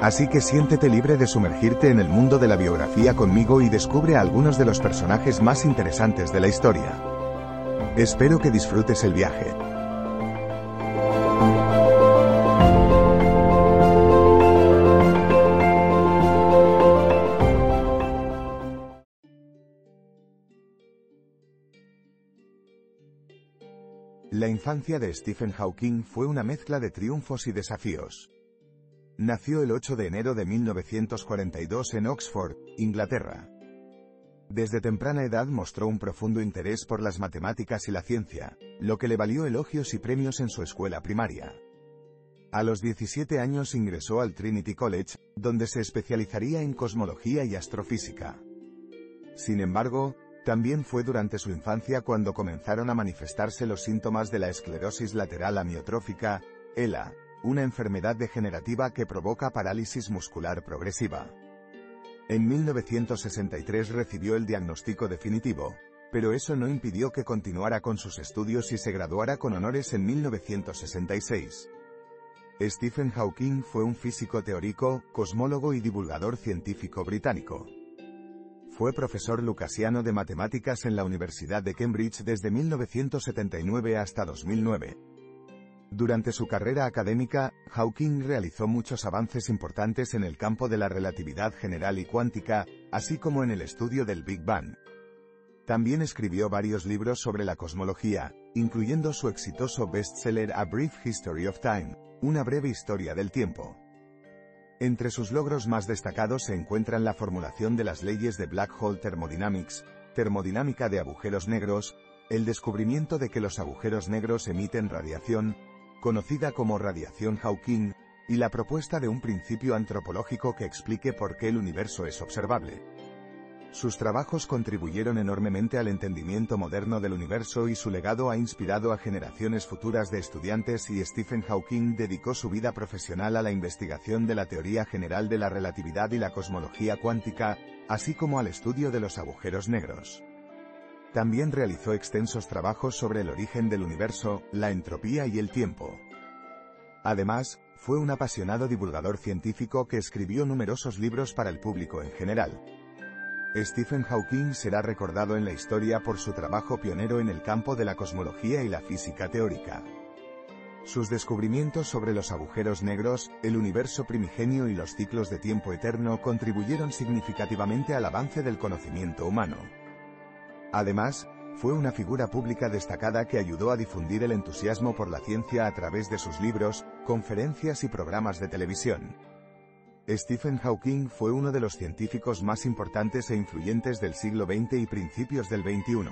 Así que siéntete libre de sumergirte en el mundo de la biografía conmigo y descubre a algunos de los personajes más interesantes de la historia. Espero que disfrutes el viaje. La infancia de Stephen Hawking fue una mezcla de triunfos y desafíos. Nació el 8 de enero de 1942 en Oxford, Inglaterra. Desde temprana edad mostró un profundo interés por las matemáticas y la ciencia, lo que le valió elogios y premios en su escuela primaria. A los 17 años ingresó al Trinity College, donde se especializaría en cosmología y astrofísica. Sin embargo, también fue durante su infancia cuando comenzaron a manifestarse los síntomas de la esclerosis lateral amiotrófica, ELA, una enfermedad degenerativa que provoca parálisis muscular progresiva. En 1963 recibió el diagnóstico definitivo, pero eso no impidió que continuara con sus estudios y se graduara con honores en 1966. Stephen Hawking fue un físico teórico, cosmólogo y divulgador científico británico. Fue profesor lucasiano de matemáticas en la Universidad de Cambridge desde 1979 hasta 2009. Durante su carrera académica, Hawking realizó muchos avances importantes en el campo de la relatividad general y cuántica, así como en el estudio del Big Bang. También escribió varios libros sobre la cosmología, incluyendo su exitoso bestseller A Brief History of Time, una breve historia del tiempo. Entre sus logros más destacados se encuentran la formulación de las leyes de Black Hole Thermodynamics, termodinámica de agujeros negros, el descubrimiento de que los agujeros negros emiten radiación, conocida como radiación Hawking, y la propuesta de un principio antropológico que explique por qué el universo es observable. Sus trabajos contribuyeron enormemente al entendimiento moderno del universo y su legado ha inspirado a generaciones futuras de estudiantes y Stephen Hawking dedicó su vida profesional a la investigación de la teoría general de la relatividad y la cosmología cuántica, así como al estudio de los agujeros negros. También realizó extensos trabajos sobre el origen del universo, la entropía y el tiempo. Además, fue un apasionado divulgador científico que escribió numerosos libros para el público en general. Stephen Hawking será recordado en la historia por su trabajo pionero en el campo de la cosmología y la física teórica. Sus descubrimientos sobre los agujeros negros, el universo primigenio y los ciclos de tiempo eterno contribuyeron significativamente al avance del conocimiento humano. Además, fue una figura pública destacada que ayudó a difundir el entusiasmo por la ciencia a través de sus libros, conferencias y programas de televisión. Stephen Hawking fue uno de los científicos más importantes e influyentes del siglo XX y principios del XXI.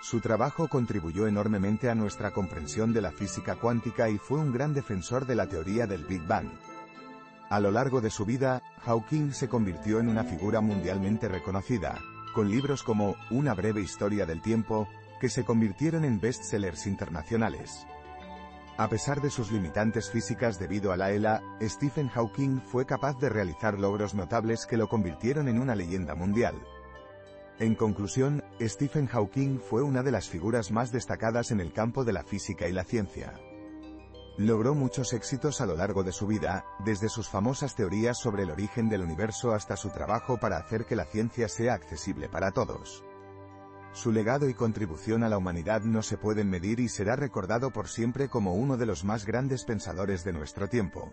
Su trabajo contribuyó enormemente a nuestra comprensión de la física cuántica y fue un gran defensor de la teoría del Big Bang. A lo largo de su vida, Hawking se convirtió en una figura mundialmente reconocida, con libros como Una breve historia del tiempo, que se convirtieron en bestsellers internacionales. A pesar de sus limitantes físicas debido a la ELA, Stephen Hawking fue capaz de realizar logros notables que lo convirtieron en una leyenda mundial. En conclusión, Stephen Hawking fue una de las figuras más destacadas en el campo de la física y la ciencia. Logró muchos éxitos a lo largo de su vida, desde sus famosas teorías sobre el origen del universo hasta su trabajo para hacer que la ciencia sea accesible para todos. Su legado y contribución a la humanidad no se pueden medir y será recordado por siempre como uno de los más grandes pensadores de nuestro tiempo.